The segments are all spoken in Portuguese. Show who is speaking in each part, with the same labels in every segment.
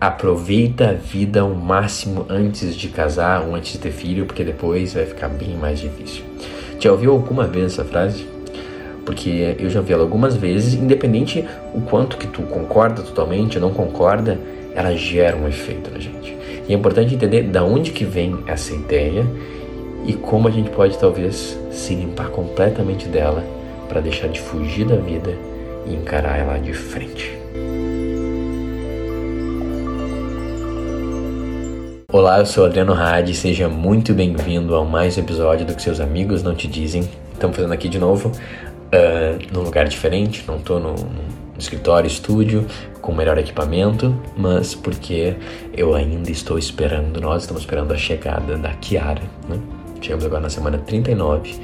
Speaker 1: aproveita a vida ao máximo antes de casar ou antes de ter filho, porque depois vai ficar bem mais difícil. Já ouviu alguma vez essa frase? Porque eu já vi ela algumas vezes, independente o quanto que tu concorda totalmente ou não concorda, ela gera um efeito na gente. E é importante entender da onde que vem essa ideia e como a gente pode talvez se limpar completamente dela para deixar de fugir da vida e encarar ela de frente. Olá, eu sou Adriano Hadi, seja muito bem-vindo a mais um episódio do que seus amigos não te dizem. Estamos fazendo aqui de novo, uh, num lugar diferente, não estou no, no, escritório, estúdio, com melhor equipamento, mas porque eu ainda estou esperando, nós estamos esperando a chegada da Kiara, né? Chegamos agora na semana 39,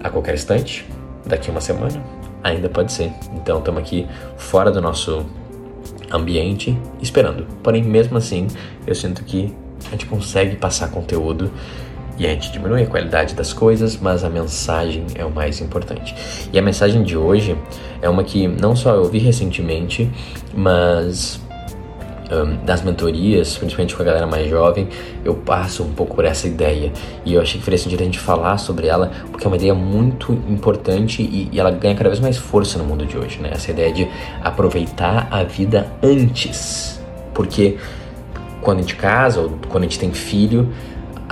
Speaker 1: a qualquer instante, daqui uma semana, ainda pode ser. Então estamos aqui fora do nosso ambiente, esperando. Porém, mesmo assim, eu sinto que a gente consegue passar conteúdo e a gente diminui a qualidade das coisas, mas a mensagem é o mais importante. E a mensagem de hoje é uma que não só eu vi recentemente, mas um, das mentorias, principalmente com a galera mais jovem, eu passo um pouco por essa ideia. E eu achei que faria sentido a gente falar sobre ela, porque é uma ideia muito importante e, e ela ganha cada vez mais força no mundo de hoje, né? Essa ideia de aproveitar a vida antes. Porque quando a gente casa ou quando a gente tem filho,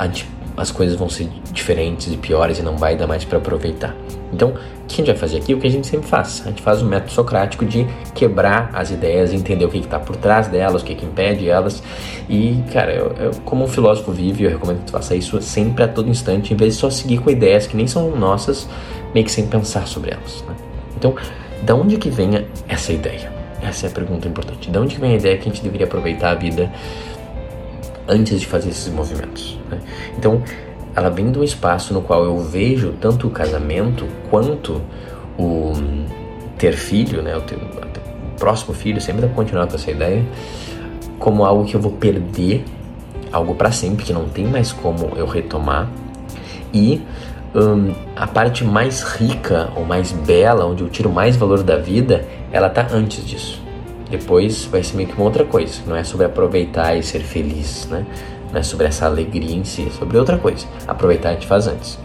Speaker 1: gente, as coisas vão ser diferentes e piores e não vai dar mais para aproveitar. Então, o que a gente vai fazer aqui? O que a gente sempre faz. A gente faz o método socrático de quebrar as ideias, entender o que está por trás delas, o que, que impede elas. E, cara, eu, eu, como um filósofo vive, eu recomendo que tu faça isso sempre a todo instante, em vez de só seguir com ideias que nem são nossas, meio que sem pensar sobre elas. Né? Então, da onde que vem essa ideia? Essa é a pergunta importante. Da onde que vem a ideia que a gente deveria aproveitar a vida antes de fazer esses movimentos. Né? Então, ela vem de um espaço no qual eu vejo tanto o casamento quanto o ter filho, né? o, ter, o próximo filho, sempre dá continuar com essa ideia, como algo que eu vou perder, algo para sempre, que não tem mais como eu retomar. E um, a parte mais rica ou mais bela, onde eu tiro mais valor da vida, ela tá antes disso. Depois vai ser meio que uma outra coisa. Não é sobre aproveitar e ser feliz, né? Não é sobre essa alegria em si, é sobre outra coisa. Aproveitar gente faz antes.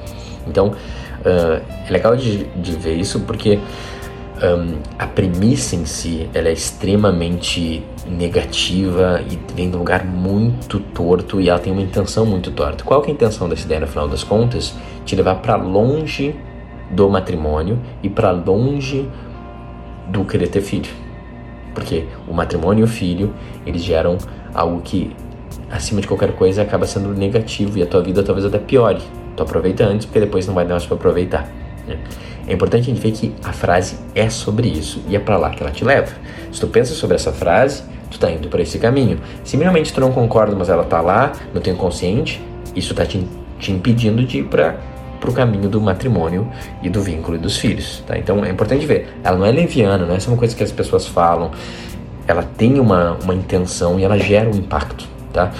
Speaker 1: Então, uh, é legal de, de ver isso porque um, a premissa em si ela é extremamente negativa e vem de um lugar muito torto e ela tem uma intenção muito torta. Qual que é a intenção dessa ideia no final das contas? Te levar para longe do matrimônio e para longe do querer ter filho. Porque o matrimônio e o filho, eles geram algo que, acima de qualquer coisa, acaba sendo negativo e a tua vida talvez até piore. Tu aproveita antes, porque depois não vai dar mais para aproveitar. Né? É importante a gente ver que a frase é sobre isso e é para lá que ela te leva. Se tu pensa sobre essa frase, tu tá indo para esse caminho. Se minimamente tu não concorda, mas ela tá lá no teu inconsciente, isso tá te, te impedindo de ir para para o caminho do matrimônio e do vínculo e dos filhos. Tá? Então é importante ver, ela não é leviana, não é só uma coisa que as pessoas falam, ela tem uma, uma intenção e ela gera um impacto. Tá?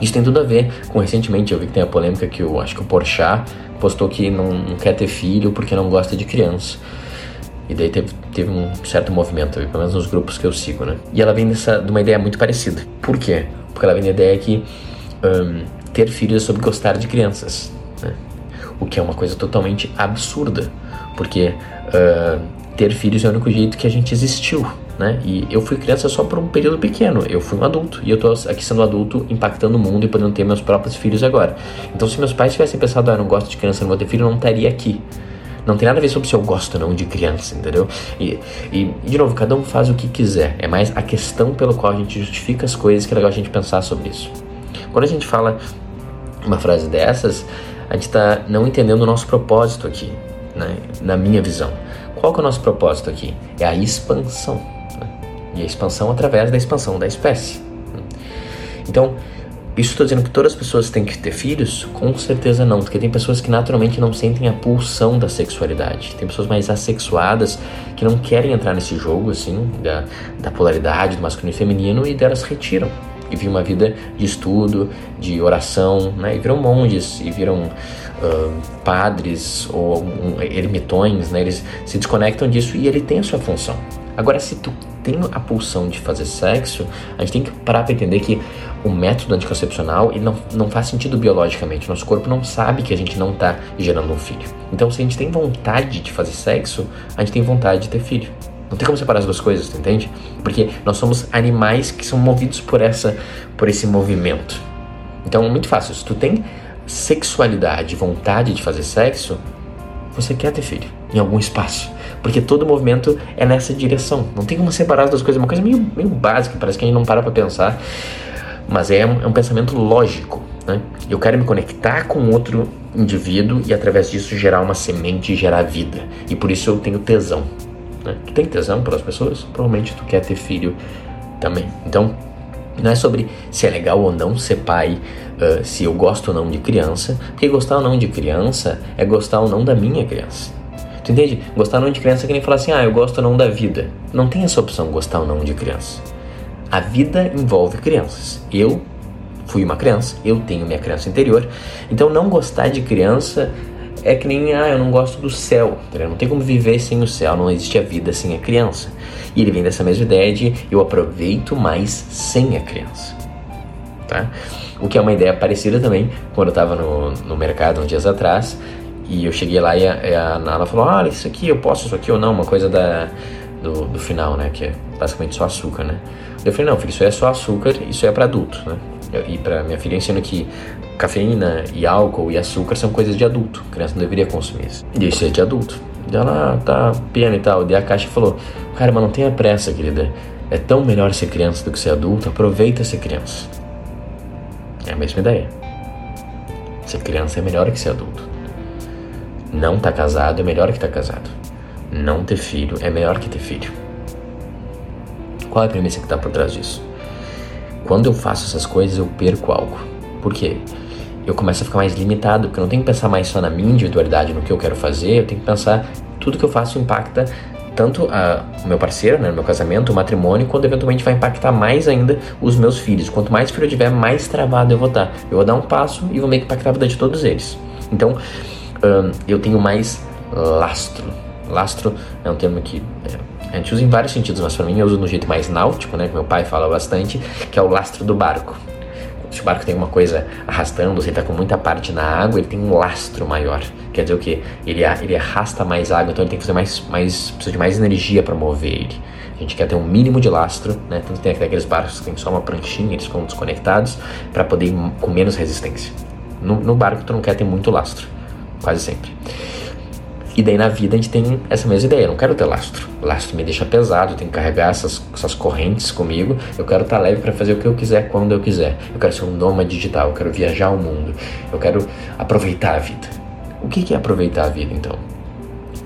Speaker 1: Isso tem tudo a ver com recentemente eu vi que tem a polêmica que eu acho que o Porchat postou que não, não quer ter filho porque não gosta de criança. E daí teve, teve um certo movimento, pelo menos nos grupos que eu sigo, né? E ela vem dessa, de uma ideia muito parecida. Por quê? Porque ela vem da ideia que um, ter filhos é sobre gostar de crianças. O que é uma coisa totalmente absurda, porque uh, ter filhos é o único jeito que a gente existiu, né? E eu fui criança só por um período pequeno, eu fui um adulto e eu tô aqui sendo adulto, impactando o mundo e podendo ter meus próprios filhos agora. Então, se meus pais tivessem pensado, ah, não gosto de criança, não vou ter filho, eu não estaria aqui. Não tem nada a ver sobre se eu gosto ou não de criança, entendeu? E, e, de novo, cada um faz o que quiser. É mais a questão pelo qual a gente justifica as coisas que é legal a gente pensar sobre isso. Quando a gente fala uma frase dessas, a gente está não entendendo o nosso propósito aqui, né? na minha visão. Qual que é o nosso propósito aqui? É a expansão. Né? E a expansão através da expansão da espécie. Né? Então, isso estou dizendo que todas as pessoas têm que ter filhos? Com certeza não, porque tem pessoas que naturalmente não sentem a pulsão da sexualidade. Tem pessoas mais assexuadas que não querem entrar nesse jogo, assim, da, da polaridade do masculino e feminino e delas retiram e vivem uma vida de estudo, de oração, né? E viram monges e viram uh, padres ou um, ermitões, né? Eles se desconectam disso e ele tem a sua função. Agora, se tu tem a pulsão de fazer sexo, a gente tem que parar para entender que o método anticoncepcional ele não, não faz sentido biologicamente. Nosso corpo não sabe que a gente não está gerando um filho. Então, se a gente tem vontade de fazer sexo, a gente tem vontade de ter filho. Não tem como separar as duas coisas, entende? Porque nós somos animais que são movidos por essa, por esse movimento. Então, é muito fácil. Se tu tem sexualidade, vontade de fazer sexo, você quer ter filho em algum espaço. Porque todo movimento é nessa direção. Não tem como separar as duas coisas. É uma coisa meio, meio básica, parece que a gente não para pra pensar. Mas é um, é um pensamento lógico. Né? Eu quero me conectar com outro indivíduo e através disso gerar uma semente e gerar vida. E por isso eu tenho tesão. Né? Tu tem tesão pelas pessoas? Provavelmente tu quer ter filho também. Então, não é sobre se é legal ou não ser pai, uh, se eu gosto ou não de criança, porque gostar ou não de criança é gostar ou não da minha criança. Tu entende? Gostar ou não de criança é que nem falar assim, ah, eu gosto ou não da vida. Não tem essa opção, gostar ou não de criança. A vida envolve crianças. Eu fui uma criança, eu tenho minha criança interior, então não gostar de criança é que nem, ah, eu não gosto do céu, tá não tem como viver sem o céu, não existe a vida sem a criança. E ele vem dessa mesma ideia de eu aproveito mais sem a criança, tá? O que é uma ideia parecida também quando eu estava no, no mercado uns dias atrás e eu cheguei lá e a, a Nala falou: Ah, isso aqui eu posso, isso aqui ou não, uma coisa da, do, do final, né? Que é basicamente só açúcar, né? Eu falei: Não, filho, isso é só açúcar, isso é para adulto, né? E para minha filha eu ensino que cafeína e álcool e açúcar são coisas de adulto. A criança não deveria consumir isso. E isso é de adulto. E ela tá pena e tal. E a caixa falou: Cara, mas não tenha pressa, querida. É tão melhor ser criança do que ser adulto. Aproveita ser criança. É a mesma ideia. Ser criança é melhor que ser adulto. Não tá casado é melhor que tá casado. Não ter filho é melhor que ter filho. Qual é a premissa que tá por trás disso? Quando eu faço essas coisas, eu perco algo. Por quê? Eu começo a ficar mais limitado, porque eu não tenho que pensar mais só na minha individualidade, no que eu quero fazer, eu tenho que pensar tudo que eu faço impacta tanto a, o meu parceiro, né, o meu casamento, o matrimônio, quando eventualmente vai impactar mais ainda os meus filhos. Quanto mais filho eu tiver, mais travado eu vou estar. Eu vou dar um passo e vou meio que impactar a vida de todos eles. Então, eu tenho mais lastro. Lastro é um termo que é, a gente usa em vários sentidos, mas para mim eu uso no jeito mais náutico, né, que meu pai fala bastante, que é o lastro do barco. Se o barco tem uma coisa arrastando, se ele está com muita parte na água, ele tem um lastro maior. Quer dizer o que? Ele, ele arrasta mais água, então ele tem que fazer mais, mais precisa de mais energia para mover ele. A gente quer ter um mínimo de lastro, né? Tanto tem aqueles barcos que tem só uma pranchinha, eles ficam desconectados, para poder ir com menos resistência. No, no barco tu não quer ter muito lastro quase sempre. E daí na vida a gente tem essa mesma ideia. Eu não quero ter lastro. Lastro me deixa pesado, eu tenho que carregar essas, essas correntes comigo. Eu quero estar leve para fazer o que eu quiser quando eu quiser. Eu quero ser um nômade digital, eu quero viajar o mundo. Eu quero aproveitar a vida. O que é aproveitar a vida então?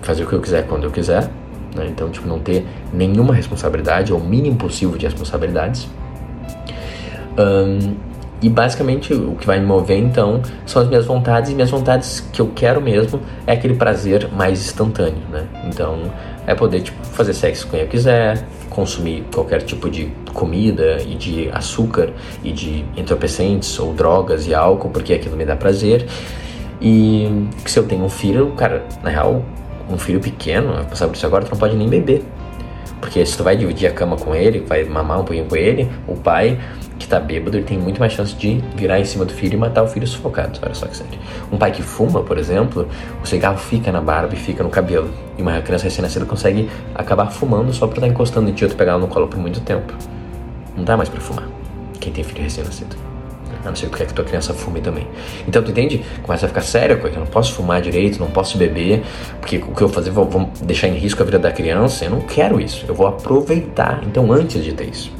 Speaker 1: Fazer o que eu quiser quando eu quiser. Né? Então, tipo, não ter nenhuma responsabilidade, ou o mínimo possível de responsabilidades. Um, e basicamente o que vai me mover então são as minhas vontades e minhas vontades que eu quero mesmo é aquele prazer mais instantâneo, né? Então é poder tipo fazer sexo com quem eu quiser, consumir qualquer tipo de comida e de açúcar e de entorpecentes ou drogas e álcool porque aquilo me dá prazer. E se eu tenho um filho, cara, na real, um filho pequeno, passar por isso agora, tu não pode nem beber. Porque se tu vai dividir a cama com ele, vai mamar um pouquinho com ele, o pai que tá bêbado, ele tem muito mais chance de virar em cima do filho e matar o filho sufocado. Olha só que sério. Um pai que fuma, por exemplo, o cigarro fica na barba e fica no cabelo. E uma criança recém-nascida consegue acabar fumando só pra estar tá encostando em ti ou pegar ela no colo por muito tempo. Não dá mais pra fumar. Quem tem filho recém-nascido. A não ser porque é que tua criança fume também. Então, tu entende? Começa a ficar sério a coisa. Eu não posso fumar direito, não posso beber, porque o que eu vou fazer, vou, vou deixar em risco a vida da criança. Eu não quero isso. Eu vou aproveitar. Então, antes de ter isso.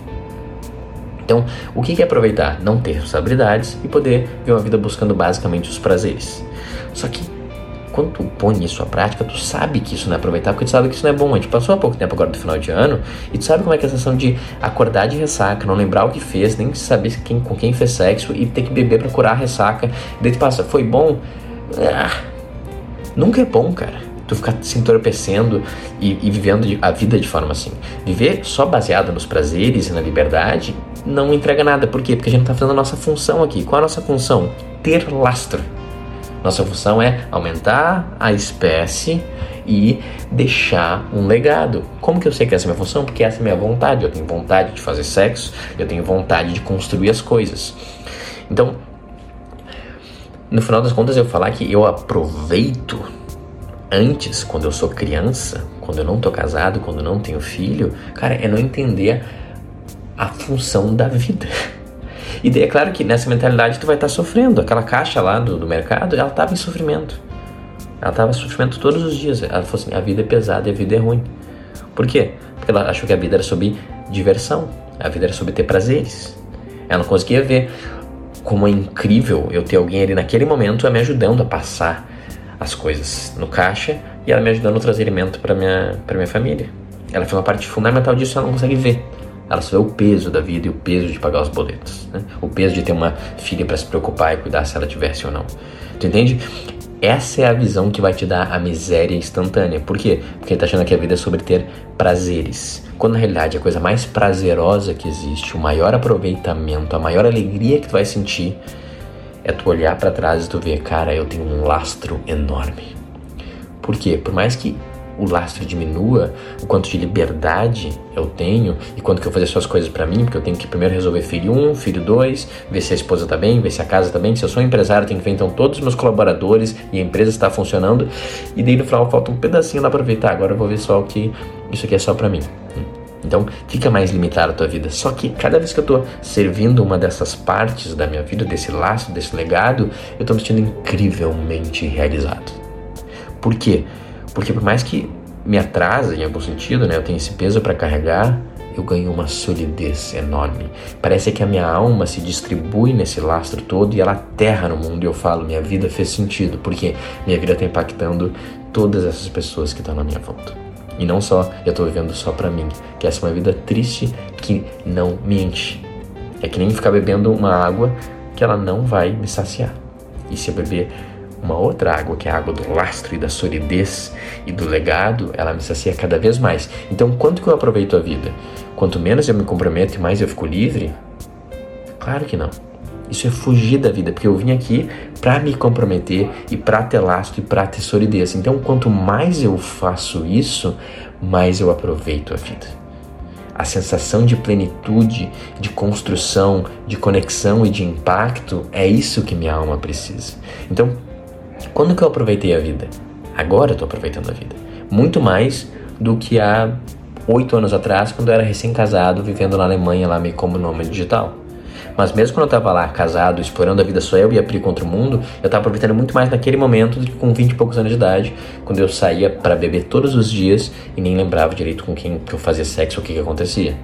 Speaker 1: Então, o que é aproveitar? Não ter responsabilidades e poder ver uma vida buscando basicamente os prazeres. Só que quando tu põe isso à prática, tu sabe que isso não é aproveitar, porque tu sabe que isso não é bom. A gente passou há pouco tempo agora do final de ano e tu sabe como é que é a sensação de acordar de ressaca, não lembrar o que fez, nem saber quem, com quem fez sexo e ter que beber pra curar a ressaca. E daí tu passa, foi bom? Ah, nunca é bom, cara tu ficar se entorpecendo e, e, vivendo a vida de forma assim. Viver só baseado nos prazeres e na liberdade não entrega nada. Por quê? Porque a gente está fazendo a nossa função aqui. Qual a nossa função? Ter lastro. Nossa função é aumentar a espécie e deixar um legado. Como que eu sei que essa é a minha função? Porque essa é a minha vontade. Eu tenho vontade de fazer sexo, eu tenho vontade de construir as coisas. Então, no final das contas, eu falar que eu aproveito antes, quando eu sou criança, quando eu não tô casado, quando eu não tenho filho, cara, é não entender a função da vida. E é claro que nessa mentalidade tu vai estar tá sofrendo. Aquela caixa lá do, do mercado, ela estava em sofrimento. Ela estava em sofrimento todos os dias. Ela falou assim: a vida é pesada e a vida é ruim. Por quê? Porque ela achou que a vida era sobre diversão, a vida era sobre ter prazeres. Ela não conseguia ver como é incrível eu ter alguém ali naquele momento me ajudando a passar as coisas no caixa e ela me ajudando a trazer alimento para minha minha família. Ela foi uma parte fundamental disso, ela não consegue ver. Ela só vê o peso da vida e o peso de pagar os boletos, né? o peso de ter uma filha para se preocupar e cuidar se ela tivesse ou não. Tu entende? Essa é a visão que vai te dar a miséria instantânea. Por quê? Porque tá achando que a vida é sobre ter prazeres. Quando na realidade a coisa mais prazerosa que existe, o maior aproveitamento, a maior alegria que tu vai sentir é tu olhar para trás e tu ver, cara, eu tenho um lastro enorme. Por quê? Por mais que o lastro diminua, o quanto de liberdade eu tenho e quanto que eu fazer suas coisas para mim, porque eu tenho que primeiro resolver filho 1, um, filho 2, ver se a esposa tá bem, ver se a casa tá bem. Se eu sou um empresário, eu tenho que ver então todos os meus colaboradores e a empresa está funcionando. E daí no final falta um pedacinho lá aproveitar. Agora eu vou ver só o que isso aqui é só para mim. Então fica mais limitada a tua vida. Só que cada vez que eu tô servindo uma dessas partes da minha vida, desse laço, desse legado, eu tô me sentindo incrivelmente realizado. Por quê? Porque por mais que me atrasa em algum sentido, né, eu tenho esse peso para carregar, eu ganho uma solidez enorme. Parece que a minha alma se distribui nesse lastro todo e ela aterra no mundo e eu falo, minha vida fez sentido, porque minha vida está impactando todas essas pessoas que estão na minha volta. E não só eu estou vivendo só para mim, que essa é uma vida triste que não me enche. É que nem ficar bebendo uma água que ela não vai me saciar. E se eu beber uma outra água, que é a água do lastro e da solidez e do legado, ela me sacia cada vez mais. Então, quanto que eu aproveito a vida? Quanto menos eu me comprometo e mais eu fico livre? Claro que não. Isso é fugir da vida, porque eu vim aqui para me comprometer e para ter lastro e para ter solidez. Então, quanto mais eu faço isso, mais eu aproveito a vida. A sensação de plenitude, de construção, de conexão e de impacto é isso que minha alma precisa. Então, quando que eu aproveitei a vida? Agora eu estou aproveitando a vida. Muito mais do que há oito anos atrás, quando eu era recém-casado, vivendo na Alemanha, lá meio como nome digital. Mas mesmo quando eu estava lá, casado, explorando a vida só eu e a Pri contra o mundo, eu estava aproveitando muito mais naquele momento do que com 20 e poucos anos de idade, quando eu saía para beber todos os dias e nem lembrava direito com quem que eu fazia sexo ou o que, que acontecia.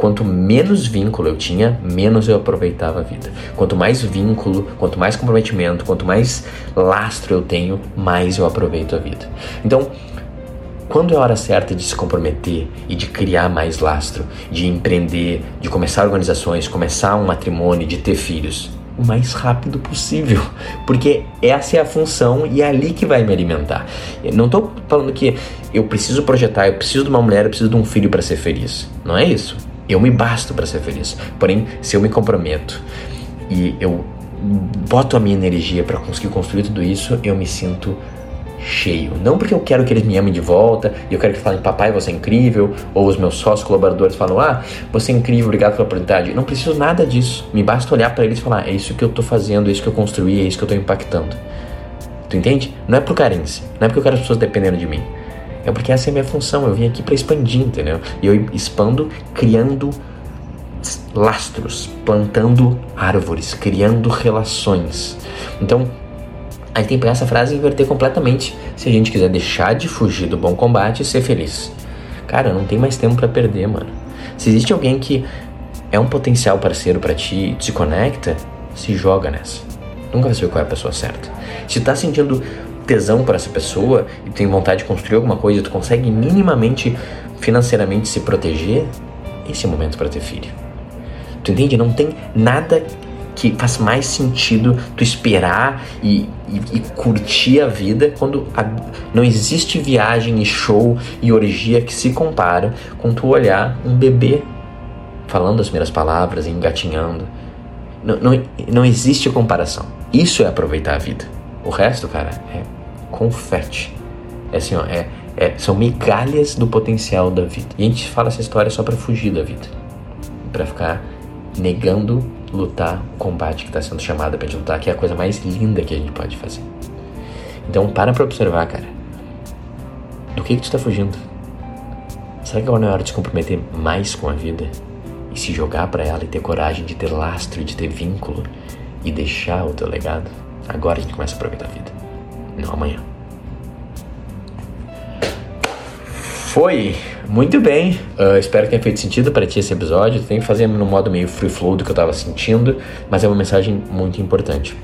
Speaker 1: Quanto menos vínculo eu tinha, menos eu aproveitava a vida. Quanto mais vínculo, quanto mais comprometimento, quanto mais lastro eu tenho, mais eu aproveito a vida. Então, quando é a hora certa de se comprometer e de criar mais lastro, de empreender, de começar organizações, começar um matrimônio, de ter filhos? O mais rápido possível, porque essa é a função e é ali que vai me alimentar. Eu não estou falando que eu preciso projetar, eu preciso de uma mulher, eu preciso de um filho para ser feliz. Não é isso. Eu me basto para ser feliz. Porém, se eu me comprometo e eu boto a minha energia para conseguir construir tudo isso, eu me sinto cheio. Não porque eu quero que eles me amem de volta, eu quero que falem, papai, você é incrível, ou os meus sócios colaboradores falam, ah, você é incrível, obrigado pela oportunidade. Não preciso nada disso. Me basta olhar para eles e falar, é isso que eu tô fazendo, é isso que eu construí, é isso que eu tô impactando. Tu entende? Não é por carência, não é porque eu quero as pessoas dependendo de mim. É porque essa é a minha função. Eu vim aqui para expandir, entendeu? E eu expando criando lastros, plantando árvores, criando relações. Então, aí tem que pegar essa frase e inverter completamente. Se a gente quiser deixar de fugir do bom combate e ser feliz. Cara, não tem mais tempo para perder, mano. Se existe alguém que é um potencial parceiro para ti, te conecta, se joga nessa. Nunca vai saber qual é a pessoa certa. Se tá sentindo tesão para essa pessoa e tem vontade de construir alguma coisa, tu consegue minimamente financeiramente se proteger, esse é o momento para ter filho. Tu entende? Não tem nada que faz mais sentido tu esperar e, e, e curtir a vida quando a, não existe viagem e show e orgia que se compara com tu olhar um bebê falando as primeiras palavras, engatinhando. Não, não, não existe comparação. Isso é aproveitar a vida. O resto, cara, é confete. É assim, ó, é, é, são migalhas do potencial da vida. E a gente fala essa história só para fugir da vida. para ficar negando lutar o combate que está sendo chamado pra gente lutar, que é a coisa mais linda que a gente pode fazer. Então para pra observar, cara. Do que, que tu tá fugindo? Será que agora não é hora de se comprometer mais com a vida? E se jogar para ela e ter coragem de ter lastro, de ter vínculo e deixar o teu legado? Agora a gente começa a aproveitar a vida. Não amanhã. Foi muito bem. Uh, espero que tenha feito sentido para ti esse episódio. Tem que fazer no modo meio free flow do que eu estava sentindo, mas é uma mensagem muito importante.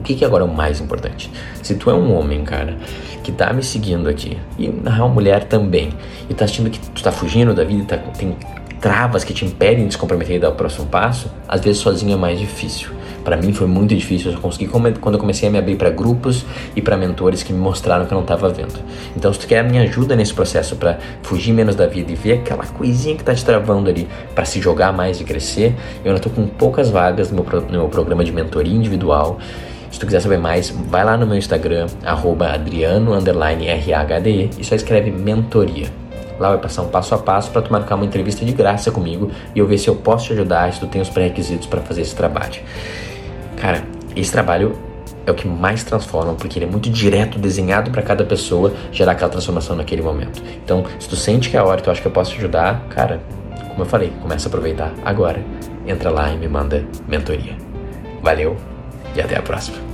Speaker 1: O que, que agora é o mais importante? Se tu é um homem, cara, que tá me seguindo aqui, e na real mulher também, e tá sentindo que tu tá fugindo da vida, tá, tem travas que te impedem de se comprometer e dar o próximo passo, às vezes sozinho é mais difícil. Para mim foi muito difícil, eu só consegui quando eu comecei a me abrir para grupos e para mentores que me mostraram que eu não estava vendo. Então, se tu quer a minha ajuda nesse processo para fugir menos da vida e ver aquela coisinha que tá te travando ali para se jogar mais e crescer, eu ainda tô com poucas vagas no meu, no meu programa de mentoria individual. Se tu quiser saber mais, vai lá no meu Instagram, adriano_rhde e só escreve mentoria. Lá vai passar um passo a passo para tu marcar uma entrevista de graça comigo e eu ver se eu posso te ajudar, se tu tem os pré-requisitos para fazer esse trabalho. Cara, esse trabalho é o que mais transforma, porque ele é muito direto, desenhado para cada pessoa gerar aquela transformação naquele momento. Então, se tu sente que é a hora e tu acha que eu posso te ajudar, cara, como eu falei, começa a aproveitar agora. Entra lá e me manda mentoria. Valeu e até a próxima.